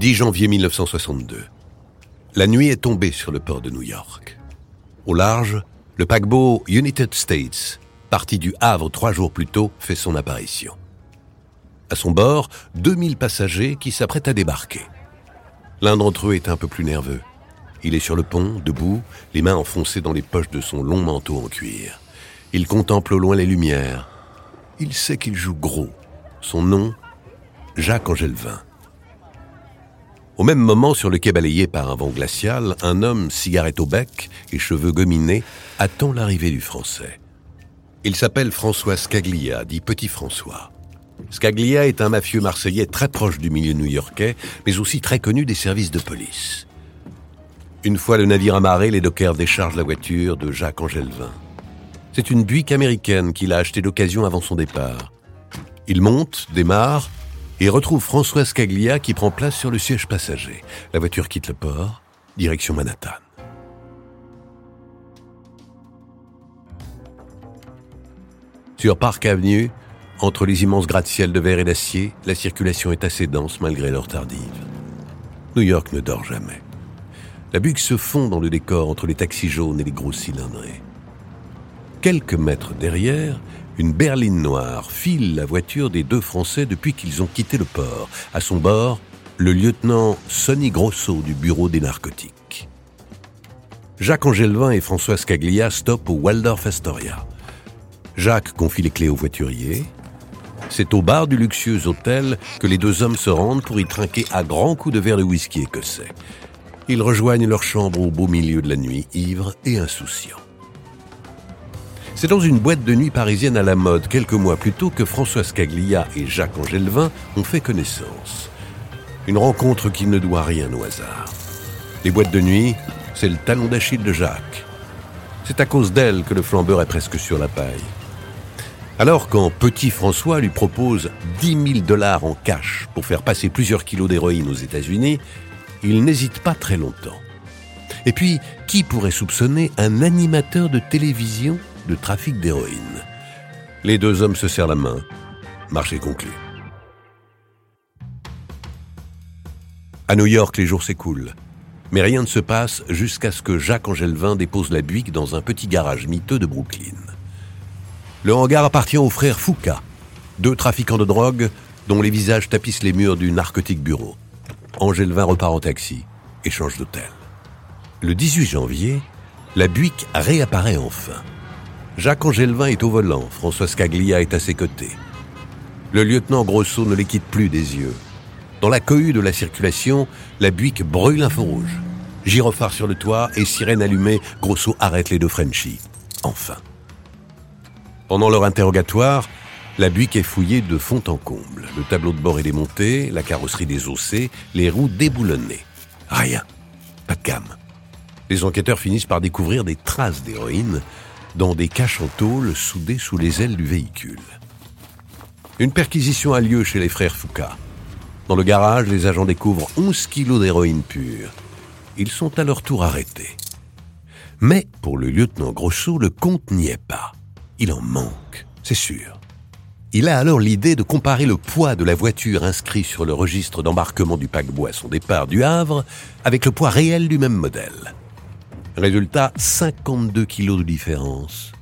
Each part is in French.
10 janvier 1962. La nuit est tombée sur le port de New York. Au large, le paquebot United States, parti du Havre trois jours plus tôt, fait son apparition. À son bord, 2000 passagers qui s'apprêtent à débarquer. L'un d'entre eux est un peu plus nerveux. Il est sur le pont, debout, les mains enfoncées dans les poches de son long manteau en cuir. Il contemple au loin les lumières. Il sait qu'il joue gros. Son nom, Jacques Angelvin. Au même moment, sur le quai balayé par un vent glacial, un homme, cigarette au bec et cheveux gominés, attend l'arrivée du Français. Il s'appelle François Scaglia, dit Petit François. Scaglia est un mafieux marseillais très proche du milieu new-yorkais, mais aussi très connu des services de police. Une fois le navire amarré, les dockers déchargent la voiture de Jacques Angelvin. C'est une Buick américaine qu'il a achetée d'occasion avant son départ. Il monte, démarre, et retrouve François Scaglia qui prend place sur le siège passager. La voiture quitte le port, direction Manhattan. Sur Park Avenue, entre les immenses gratte-ciels de verre et d'acier, la circulation est assez dense malgré l'heure tardive. New York ne dort jamais. La buque se fond dans le décor entre les taxis jaunes et les gros cylindrés. Quelques mètres derrière, une berline noire file la voiture des deux Français depuis qu'ils ont quitté le port. À son bord, le lieutenant Sonny Grosso du bureau des narcotiques. Jacques Angelvin et François Scaglia stoppent au Waldorf Astoria. Jacques confie les clés au voiturier. C'est au bar du luxueux hôtel que les deux hommes se rendent pour y trinquer à grands coups de verre de whisky écossais. Ils rejoignent leur chambre au beau milieu de la nuit, ivres et insouciants. C'est dans une boîte de nuit parisienne à la mode quelques mois plus tôt que François Scaglia et Jacques Angelvin ont fait connaissance. Une rencontre qui ne doit rien au hasard. Les boîtes de nuit, c'est le talon d'Achille de Jacques. C'est à cause d'elle que le flambeur est presque sur la paille. Alors quand Petit François lui propose 10 000 dollars en cash pour faire passer plusieurs kilos d'héroïne aux États-Unis, il n'hésite pas très longtemps. Et puis, qui pourrait soupçonner un animateur de télévision de trafic d'héroïne Les deux hommes se serrent la main. Marché conclu. À New York, les jours s'écoulent. Mais rien ne se passe jusqu'à ce que Jacques Angelvin dépose la Buick dans un petit garage miteux de Brooklyn. Le hangar appartient aux frères Foucault, deux trafiquants de drogue dont les visages tapissent les murs du narcotique bureau. Angelvin repart en taxi et change d'hôtel. Le 18 janvier, la Buick réapparaît enfin. Jacques Angelvin est au volant, François Scaglia est à ses côtés. Le lieutenant Grosso ne les quitte plus des yeux. Dans la cohue de la circulation, la Buick brûle un feu rouge. Gyrophare sur le toit et sirène allumée, Grosso arrête les deux Frenchies. Enfin. Pendant leur interrogatoire, la Buick est fouillée de fond en comble. Le tableau de bord est démonté, la carrosserie désossée, les roues déboulonnées. Rien. Pas de gamme. Les enquêteurs finissent par découvrir des traces d'héroïne dans des caches en tôle soudées sous les ailes du véhicule. Une perquisition a lieu chez les frères Foucault. Dans le garage, les agents découvrent 11 kilos d'héroïne pure. Ils sont à leur tour arrêtés. Mais pour le lieutenant Grosso, le compte n'y est pas. Il en manque, c'est sûr. Il a alors l'idée de comparer le poids de la voiture inscrit sur le registre d'embarquement du paquebot à son départ du Havre avec le poids réel du même modèle. Résultat, 52 kilos de différence.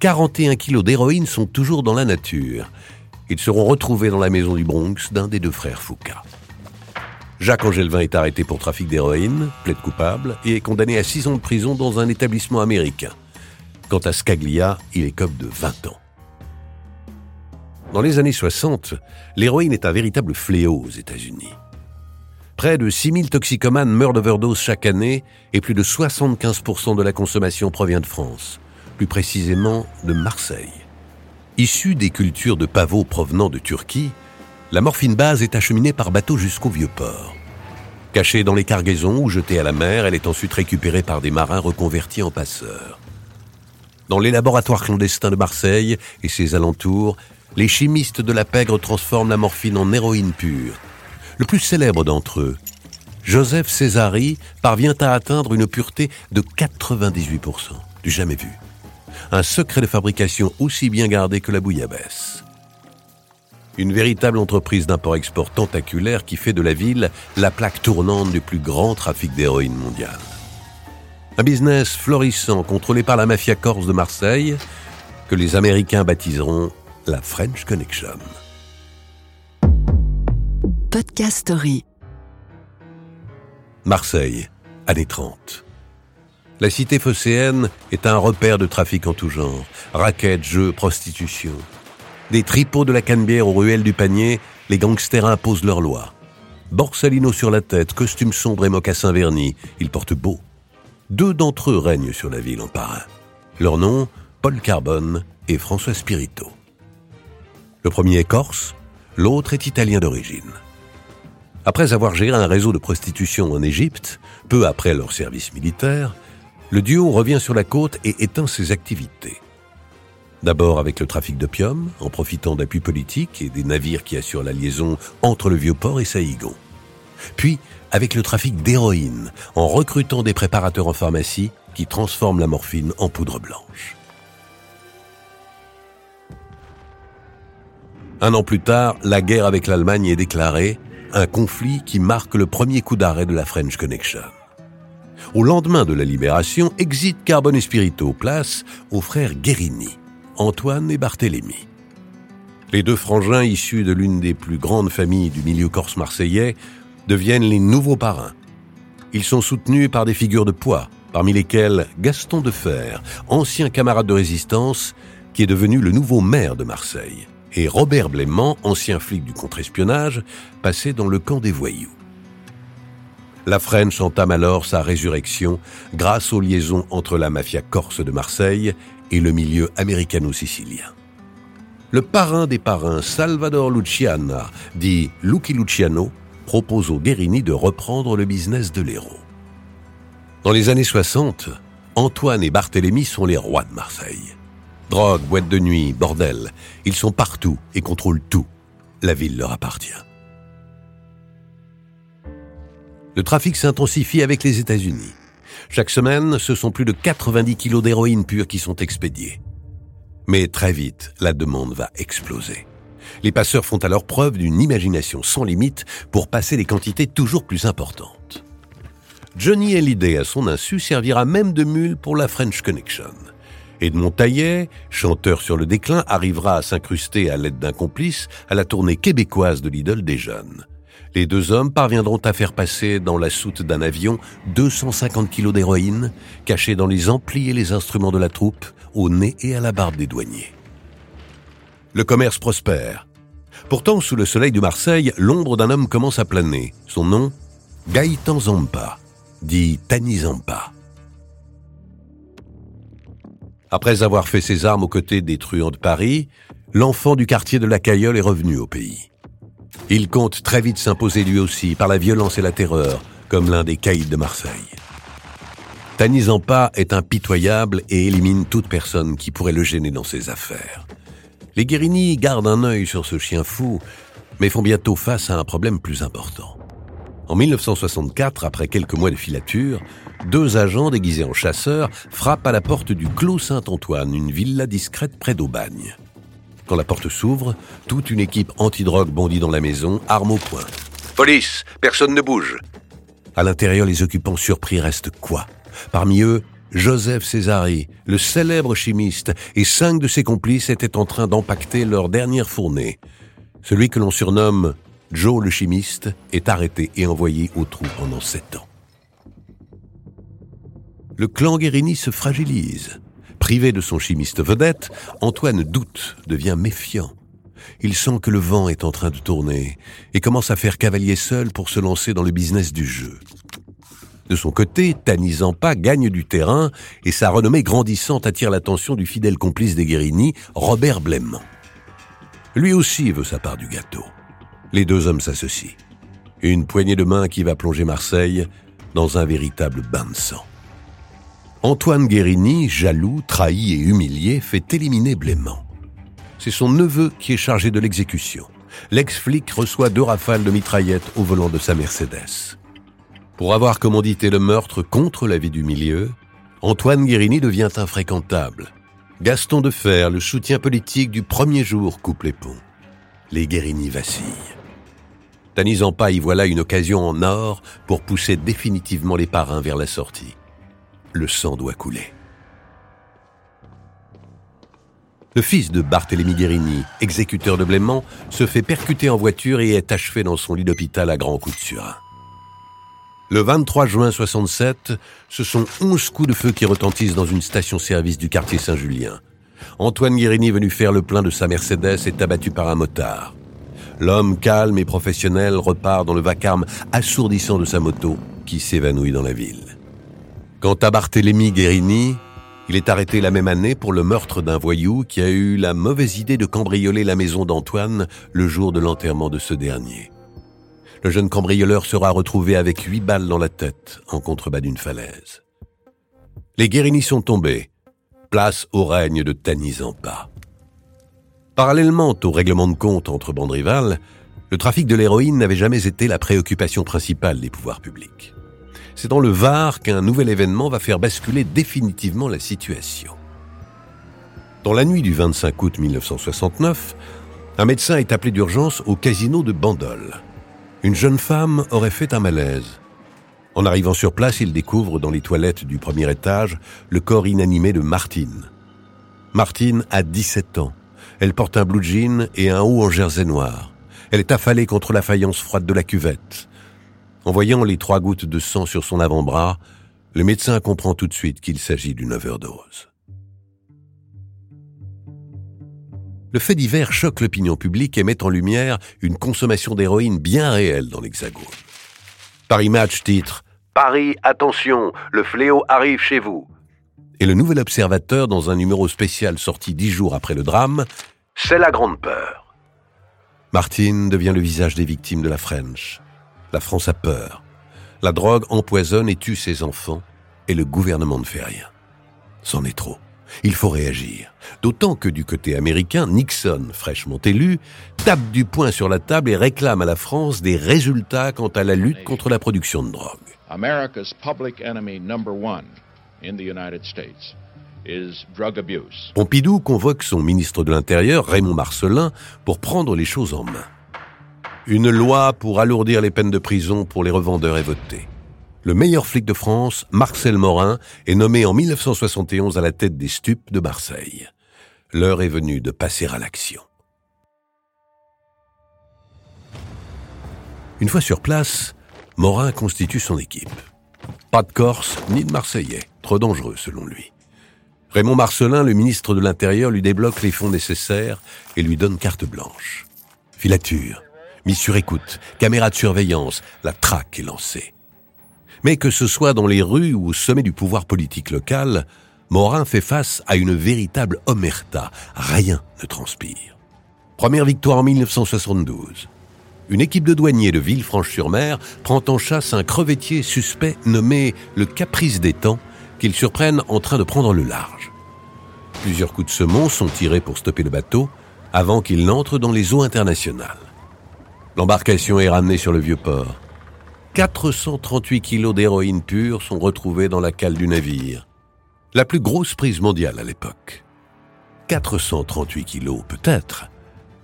41 kilos d'héroïne sont toujours dans la nature. Ils seront retrouvés dans la maison du Bronx d'un des deux frères Foucault. Jacques Angelvin est arrêté pour trafic d'héroïne, plaide coupable, et est condamné à 6 ans de prison dans un établissement américain. Quant à Scaglia, il est comme de 20 ans. Dans les années 60, l'héroïne est un véritable fléau aux États-Unis. Près de 6000 toxicomanes meurent d'overdose chaque année et plus de 75% de la consommation provient de France, plus précisément de Marseille. Issue des cultures de pavots provenant de Turquie, la morphine base est acheminée par bateau jusqu'au vieux port. Cachée dans les cargaisons ou jetée à la mer, elle est ensuite récupérée par des marins reconvertis en passeurs. Dans les laboratoires clandestins de Marseille et ses alentours, les chimistes de la pègre transforment la morphine en héroïne pure. Le plus célèbre d'entre eux, Joseph Césari, parvient à atteindre une pureté de 98%, du jamais vu. Un secret de fabrication aussi bien gardé que la bouillabaisse. Une véritable entreprise d'import-export tentaculaire qui fait de la ville la plaque tournante du plus grand trafic d'héroïne mondial. Un business florissant contrôlé par la mafia corse de Marseille que les Américains baptiseront la French Connection. Podcast Story. Marseille, années 30. La cité phocéenne est un repère de trafic en tout genre. Raquettes, jeux, prostitution. Des tripots de la cannebière aux ruelles du panier, les gangsters imposent leurs lois. Borsalino sur la tête, costume sombre et mocassin vernis, ils portent beau. Deux d'entre eux règnent sur la ville en parrain. Leurs noms, Paul Carbone et François Spirito. Le premier est corse, l'autre est italien d'origine. Après avoir géré un réseau de prostitution en Égypte, peu après leur service militaire, le duo revient sur la côte et éteint ses activités. D'abord avec le trafic d'opium, en profitant d'appuis politiques et des navires qui assurent la liaison entre le Vieux-Port et Saïgon. Puis avec le trafic d'héroïne, en recrutant des préparateurs en pharmacie qui transforment la morphine en poudre blanche. Un an plus tard, la guerre avec l'Allemagne est déclarée un conflit qui marque le premier coup d'arrêt de la French Connection. Au lendemain de la libération, exit Carbone et Spirito, place aux frères Guérini, Antoine et Barthélemy. Les deux frangins issus de l'une des plus grandes familles du milieu corse marseillais deviennent les nouveaux parrains. Ils sont soutenus par des figures de poids, parmi lesquelles Gaston Defer, ancien camarade de résistance, qui est devenu le nouveau maire de Marseille et Robert Blément, ancien flic du contre-espionnage, passé dans le camp des voyous. La French entame alors sa résurrection grâce aux liaisons entre la mafia corse de Marseille et le milieu américano-sicilien. Le parrain des parrains, Salvador Luciana, dit Lucky Luciano, propose aux Guérini de reprendre le business de l'héros. Dans les années 60, Antoine et Barthélemy sont les rois de Marseille. Drogue, boîte de nuit, bordel, ils sont partout et contrôlent tout. La ville leur appartient. Le trafic s'intensifie avec les États-Unis. Chaque semaine, ce sont plus de 90 kilos d'héroïne pure qui sont expédiés. Mais très vite, la demande va exploser. Les passeurs font alors preuve d'une imagination sans limite pour passer des quantités toujours plus importantes. Johnny Hallyday, à son insu, servira même de mule pour la French Connection. Edmond Taillet, chanteur sur le déclin, arrivera à s'incruster à l'aide d'un complice à la tournée québécoise de l'idole des jeunes. Les deux hommes parviendront à faire passer dans la soute d'un avion 250 kilos d'héroïne, cachés dans les amplis et les instruments de la troupe, au nez et à la barbe des douaniers. Le commerce prospère. Pourtant, sous le soleil de Marseille, l'ombre d'un homme commence à planer. Son nom Gaëtan Zampa, dit Tani Zampa. Après avoir fait ses armes aux côtés des truands de Paris, l'enfant du quartier de la Cailleule est revenu au pays. Il compte très vite s'imposer lui aussi par la violence et la terreur, comme l'un des caïds de Marseille. Tani Zampa est impitoyable et élimine toute personne qui pourrait le gêner dans ses affaires. Les Guérini gardent un œil sur ce chien fou, mais font bientôt face à un problème plus important. En 1964, après quelques mois de filature, deux agents déguisés en chasseurs frappent à la porte du Clos Saint-Antoine, une villa discrète près d'Aubagne. Quand la porte s'ouvre, toute une équipe antidrogue bondit dans la maison, arme au poing. Police, personne ne bouge. À l'intérieur, les occupants surpris restent quoi? Parmi eux, Joseph Césari, le célèbre chimiste, et cinq de ses complices étaient en train d'empacter leur dernière fournée. Celui que l'on surnomme Joe le chimiste est arrêté et envoyé au trou pendant sept ans. Le clan Guérini se fragilise. Privé de son chimiste vedette, Antoine doute, devient méfiant. Il sent que le vent est en train de tourner et commence à faire cavalier seul pour se lancer dans le business du jeu. De son côté, Tani Zampa gagne du terrain et sa renommée grandissante attire l'attention du fidèle complice des Guérini, Robert Blément. Lui aussi veut sa part du gâteau. Les deux hommes s'associent. Une poignée de main qui va plonger Marseille dans un véritable bain de sang. Antoine Guérini, jaloux, trahi et humilié, fait éliminer Blément. C'est son neveu qui est chargé de l'exécution. L'ex-flic reçoit deux rafales de mitraillettes au volant de sa Mercedes. Pour avoir commandité le meurtre contre la vie du milieu, Antoine Guérini devient infréquentable. Gaston Defer, le soutien politique du premier jour, coupe les ponts. Les Guérini vacillent. Tanizampa y voilà une occasion en or pour pousser définitivement les parrains vers la sortie. Le sang doit couler. Le fils de Barthélemy Guérini, exécuteur de Blément, se fait percuter en voiture et est achevé dans son lit d'hôpital à grands coups de surin. Le 23 juin 67, ce sont 11 coups de feu qui retentissent dans une station-service du quartier Saint-Julien. Antoine Guérini, venu faire le plein de sa Mercedes, est abattu par un motard. L'homme calme et professionnel repart dans le vacarme assourdissant de sa moto qui s'évanouit dans la ville. Quant à Barthélemy Guérini, il est arrêté la même année pour le meurtre d'un voyou qui a eu la mauvaise idée de cambrioler la maison d'Antoine le jour de l'enterrement de ce dernier. Le jeune cambrioleur sera retrouvé avec huit balles dans la tête en contrebas d'une falaise. Les Guérini sont tombés, place au règne de Tanizampa. Parallèlement au règlement de compte entre bandes rivales, le trafic de l'héroïne n'avait jamais été la préoccupation principale des pouvoirs publics. C'est dans le Var qu'un nouvel événement va faire basculer définitivement la situation. Dans la nuit du 25 août 1969, un médecin est appelé d'urgence au casino de Bandol. Une jeune femme aurait fait un malaise. En arrivant sur place, il découvre dans les toilettes du premier étage le corps inanimé de Martine. Martine a 17 ans. Elle porte un blue jean et un haut en jersey noir. Elle est affalée contre la faïence froide de la cuvette. En voyant les trois gouttes de sang sur son avant-bras, le médecin comprend tout de suite qu'il s'agit d'une overdose. Le fait divers choque l'opinion publique et met en lumière une consommation d'héroïne bien réelle dans l'Hexagone. Paris Match titre Paris, attention, le fléau arrive chez vous. Et le nouvel observateur, dans un numéro spécial sorti dix jours après le drame, C'est la grande peur. Martine devient le visage des victimes de la French. La France a peur. La drogue empoisonne et tue ses enfants, et le gouvernement ne fait rien. C'en est trop. Il faut réagir. D'autant que du côté américain, Nixon, fraîchement élu, tape du poing sur la table et réclame à la France des résultats quant à la lutte contre la production de drogue. America's public enemy number one in the United States is drug abuse. Pompidou convoque son ministre de l'Intérieur, Raymond Marcelin, pour prendre les choses en main. Une loi pour alourdir les peines de prison pour les revendeurs est votée. Le meilleur flic de France, Marcel Morin, est nommé en 1971 à la tête des stupes de Marseille. L'heure est venue de passer à l'action. Une fois sur place, Morin constitue son équipe. Pas de Corse ni de Marseillais, trop dangereux selon lui. Raymond Marcelin, le ministre de l'Intérieur, lui débloque les fonds nécessaires et lui donne carte blanche. Filature, mise sur écoute, caméra de surveillance, la traque est lancée. Mais que ce soit dans les rues ou au sommet du pouvoir politique local, Morin fait face à une véritable omerta. Rien ne transpire. Première victoire en 1972 une équipe de douaniers de Villefranche-sur-Mer prend en chasse un crevettier suspect nommé le Caprice des Temps qu'ils surprennent en train de prendre le large. Plusieurs coups de semon sont tirés pour stopper le bateau avant qu'il n'entre dans les eaux internationales. L'embarcation est ramenée sur le vieux port. 438 kilos d'héroïne pure sont retrouvés dans la cale du navire. La plus grosse prise mondiale à l'époque. 438 kilos peut-être,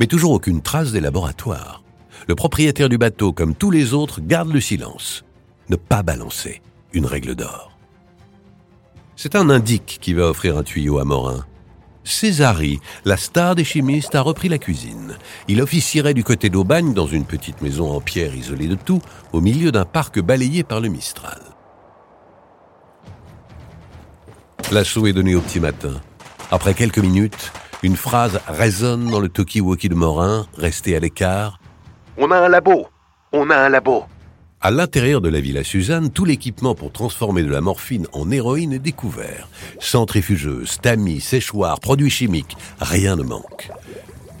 mais toujours aucune trace des laboratoires le propriétaire du bateau, comme tous les autres, garde le silence. Ne pas balancer, une règle d'or. C'est un indique qui va offrir un tuyau à Morin. Césari, la star des chimistes, a repris la cuisine. Il officierait du côté d'Aubagne dans une petite maison en pierre isolée de tout, au milieu d'un parc balayé par le Mistral. L'assaut est donné au petit matin. Après quelques minutes, une phrase résonne dans le talkie-walkie de Morin, resté à l'écart, on a un labo On a un labo à l'intérieur de la villa Suzanne, tout l'équipement pour transformer de la morphine en héroïne est découvert. Centrifugeuse, tamis, séchoir, produits chimiques, rien ne manque.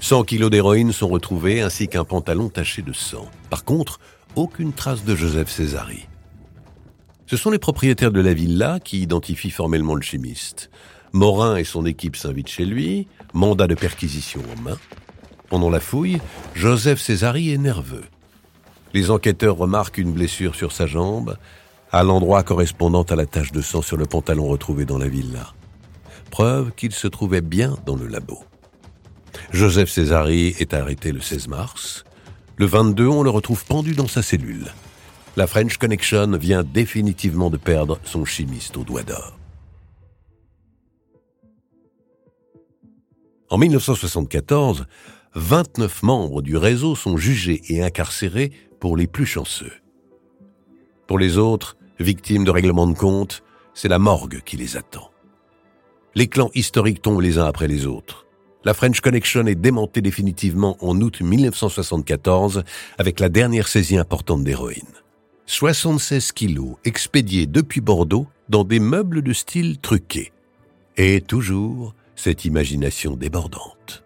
100 kilos d'héroïne sont retrouvés ainsi qu'un pantalon taché de sang. Par contre, aucune trace de Joseph Césari. Ce sont les propriétaires de la villa qui identifient formellement le chimiste. Morin et son équipe s'invitent chez lui, mandat de perquisition en main. Pendant la fouille, Joseph Césari est nerveux. Les enquêteurs remarquent une blessure sur sa jambe, à l'endroit correspondant à la tache de sang sur le pantalon retrouvé dans la villa. Preuve qu'il se trouvait bien dans le labo. Joseph Césari est arrêté le 16 mars. Le 22, on le retrouve pendu dans sa cellule. La French Connection vient définitivement de perdre son chimiste au doigt d'or. En 1974, 29 membres du réseau sont jugés et incarcérés pour les plus chanceux. Pour les autres, victimes de règlements de compte, c'est la morgue qui les attend. Les clans historiques tombent les uns après les autres. La French Connection est démontée définitivement en août 1974 avec la dernière saisie importante d'héroïne. 76 kilos expédiés depuis Bordeaux dans des meubles de style truqué. Et toujours cette imagination débordante.